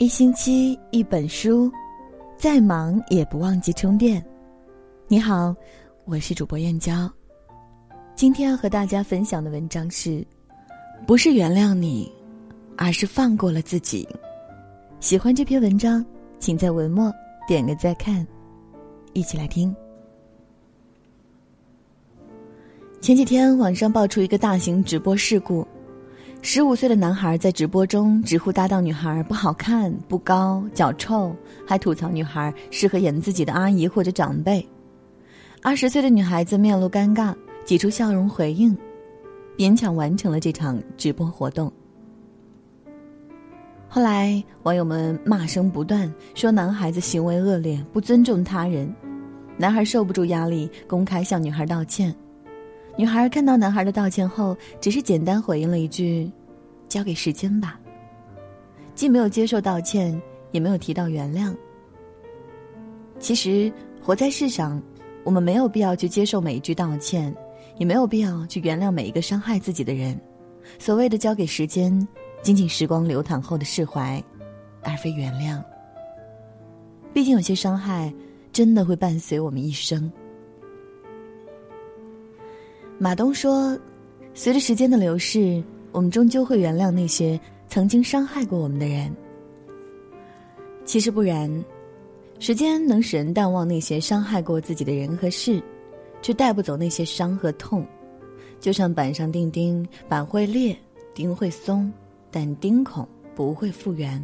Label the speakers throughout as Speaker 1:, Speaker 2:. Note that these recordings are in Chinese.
Speaker 1: 一星期一本书，再忙也不忘记充电。你好，我是主播燕娇。今天要和大家分享的文章是：不是原谅你，而是放过了自己。喜欢这篇文章，请在文末点个再看。一起来听。前几天网上爆出一个大型直播事故。十五岁的男孩在直播中直呼搭档女孩不好看、不高、脚臭，还吐槽女孩适合演自己的阿姨或者长辈。二十岁的女孩子面露尴尬，挤出笑容回应，勉强完成了这场直播活动。后来网友们骂声不断，说男孩子行为恶劣，不尊重他人。男孩受不住压力，公开向女孩道歉。女孩看到男孩的道歉后，只是简单回应了一句：“交给时间吧。”既没有接受道歉，也没有提到原谅。其实，活在世上，我们没有必要去接受每一句道歉，也没有必要去原谅每一个伤害自己的人。所谓的交给时间，仅仅时光流淌后的释怀，而非原谅。毕竟，有些伤害真的会伴随我们一生。马东说：“随着时间的流逝，我们终究会原谅那些曾经伤害过我们的人。其实不然，时间能使人淡忘那些伤害过自己的人和事，却带不走那些伤和痛。就像板上钉钉，板会裂，钉会松，但钉孔不会复原。”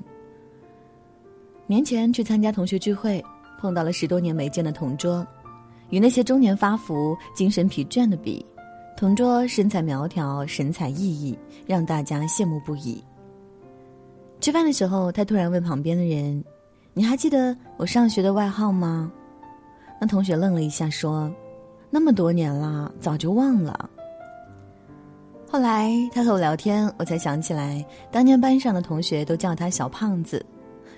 Speaker 1: 年前去参加同学聚会，碰到了十多年没见的同桌，与那些中年发福、精神疲倦的比。同桌身材苗条，神采奕奕，让大家羡慕不已。吃饭的时候，他突然问旁边的人：“你还记得我上学的外号吗？”那同学愣了一下，说：“那么多年了，早就忘了。”后来他和我聊天，我才想起来，当年班上的同学都叫他小胖子。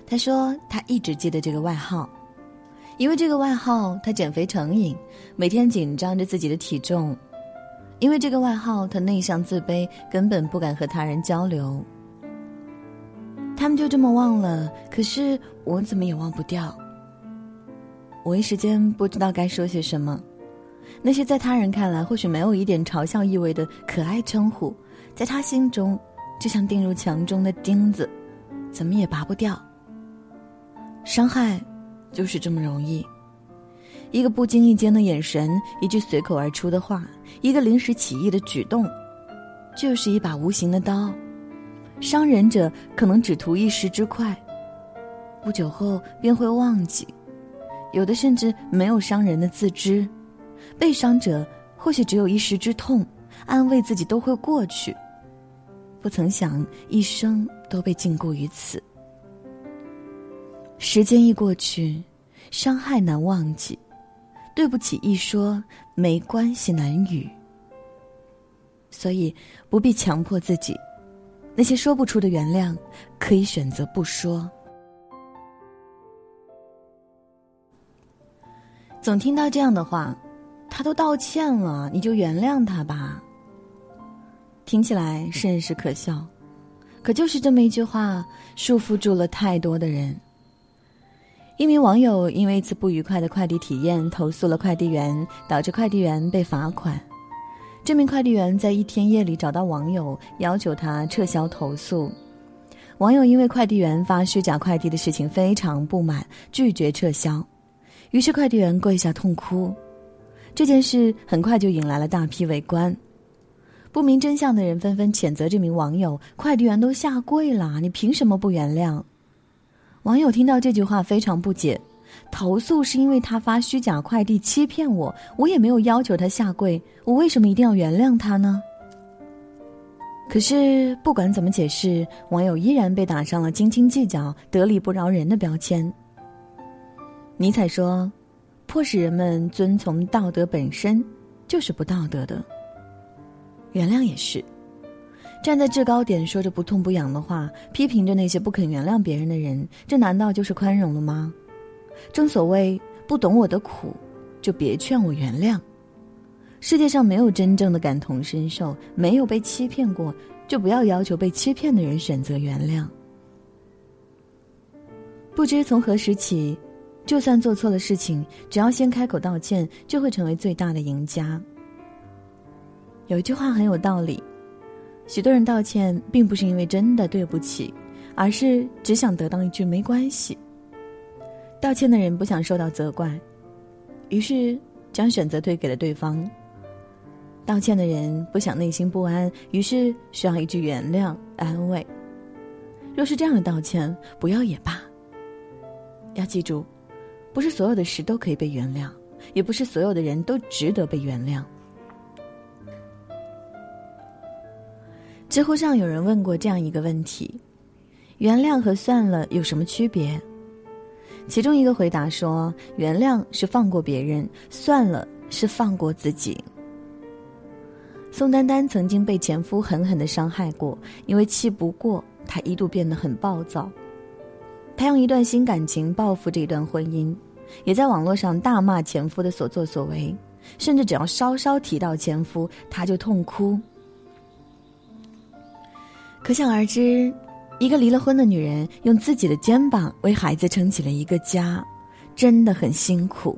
Speaker 1: 他说他一直记得这个外号，因为这个外号他减肥成瘾，每天紧张着自己的体重。因为这个外号，他内向自卑，根本不敢和他人交流。他们就这么忘了，可是我怎么也忘不掉。我一时间不知道该说些什么。那些在他人看来或许没有一点嘲笑意味的可爱称呼，在他心中就像钉入墙中的钉子，怎么也拔不掉。伤害，就是这么容易。一个不经意间的眼神，一句随口而出的话，一个临时起意的举动，就是一把无形的刀。伤人者可能只图一时之快，不久后便会忘记；有的甚至没有伤人的自知。被伤者或许只有一时之痛，安慰自己都会过去，不曾想一生都被禁锢于此。时间一过去，伤害难忘记。对不起，一说没关系，难语。所以不必强迫自己，那些说不出的原谅，可以选择不说。总听到这样的话，他都道歉了，你就原谅他吧。听起来甚是可笑，可就是这么一句话，束缚住了太多的人。一名网友因为一次不愉快的快递体验投诉了快递员，导致快递员被罚款。这名快递员在一天夜里找到网友，要求他撤销投诉。网友因为快递员发虚假快递的事情非常不满，拒绝撤销。于是快递员跪下痛哭。这件事很快就引来了大批围观。不明真相的人纷纷谴责这名网友：“快递员都下跪了，你凭什么不原谅？”网友听到这句话非常不解，投诉是因为他发虚假快递欺骗我，我也没有要求他下跪，我为什么一定要原谅他呢？可是不管怎么解释，网友依然被打上了斤斤计较、得理不饶人的标签。尼采说：“迫使人们遵从道德本身，就是不道德的。”原谅也是。站在制高点说着不痛不痒的话，批评着那些不肯原谅别人的人，这难道就是宽容了吗？正所谓不懂我的苦，就别劝我原谅。世界上没有真正的感同身受，没有被欺骗过，就不要要求被欺骗的人选择原谅。不知从何时起，就算做错了事情，只要先开口道歉，就会成为最大的赢家。有一句话很有道理：许多人道歉，并不是因为真的对不起，而是只想得到一句“没关系”。道歉的人不想受到责怪，于是将选择推给了对方。道歉的人不想内心不安，于是需要一句原谅安慰。若是这样的道歉，不要也罢。要记住，不是所有的事都可以被原谅，也不是所有的人都值得被原谅。知乎上有人问过这样一个问题：原谅和算了有什么区别？其中一个回答说：“原谅是放过别人，算了是放过自己。”宋丹丹曾经被前夫狠狠的伤害过，因为气不过，她一度变得很暴躁。她用一段新感情报复这段婚姻，也在网络上大骂前夫的所作所为，甚至只要稍稍提到前夫，她就痛哭。可想而知。一个离了婚的女人，用自己的肩膀为孩子撑起了一个家，真的很辛苦。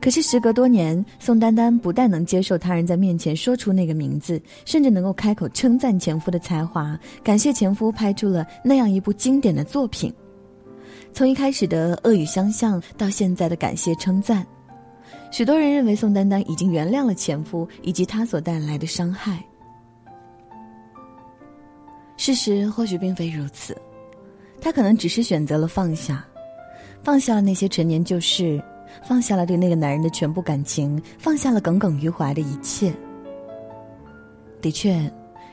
Speaker 1: 可是时隔多年，宋丹丹不但能接受他人在面前说出那个名字，甚至能够开口称赞前夫的才华，感谢前夫拍出了那样一部经典的作品。从一开始的恶语相向，到现在的感谢称赞，许多人认为宋丹丹已经原谅了前夫以及他所带来的伤害。事实或许并非如此，他可能只是选择了放下，放下了那些陈年旧事，放下了对那个男人的全部感情，放下了耿耿于怀的一切。的确，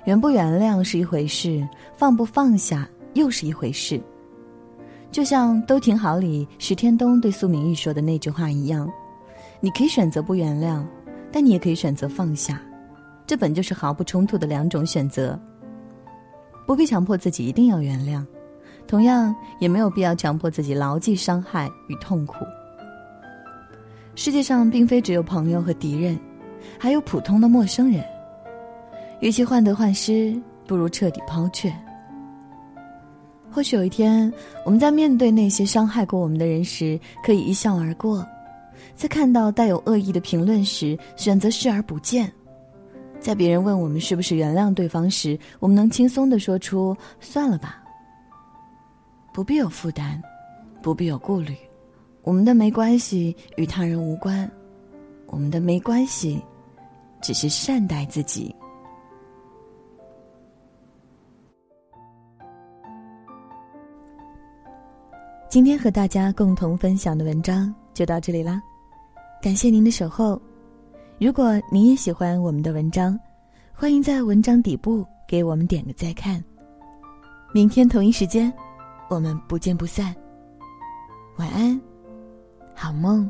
Speaker 1: 原不原谅是一回事，放不放下又是一回事。就像《都挺好》里石天东对苏明玉说的那句话一样：“你可以选择不原谅，但你也可以选择放下，这本就是毫不冲突的两种选择。”不必强迫自己一定要原谅，同样也没有必要强迫自己牢记伤害与痛苦。世界上并非只有朋友和敌人，还有普通的陌生人。与其患得患失，不如彻底抛却。或许有一天，我们在面对那些伤害过我们的人时，可以一笑而过；在看到带有恶意的评论时，选择视而不见。在别人问我们是不是原谅对方时，我们能轻松的说出“算了吧”，不必有负担，不必有顾虑。我们的没关系与他人无关，我们的没关系，只是善待自己。今天和大家共同分享的文章就到这里啦，感谢您的守候。如果你也喜欢我们的文章，欢迎在文章底部给我们点个再看。明天同一时间，我们不见不散。晚安，好梦。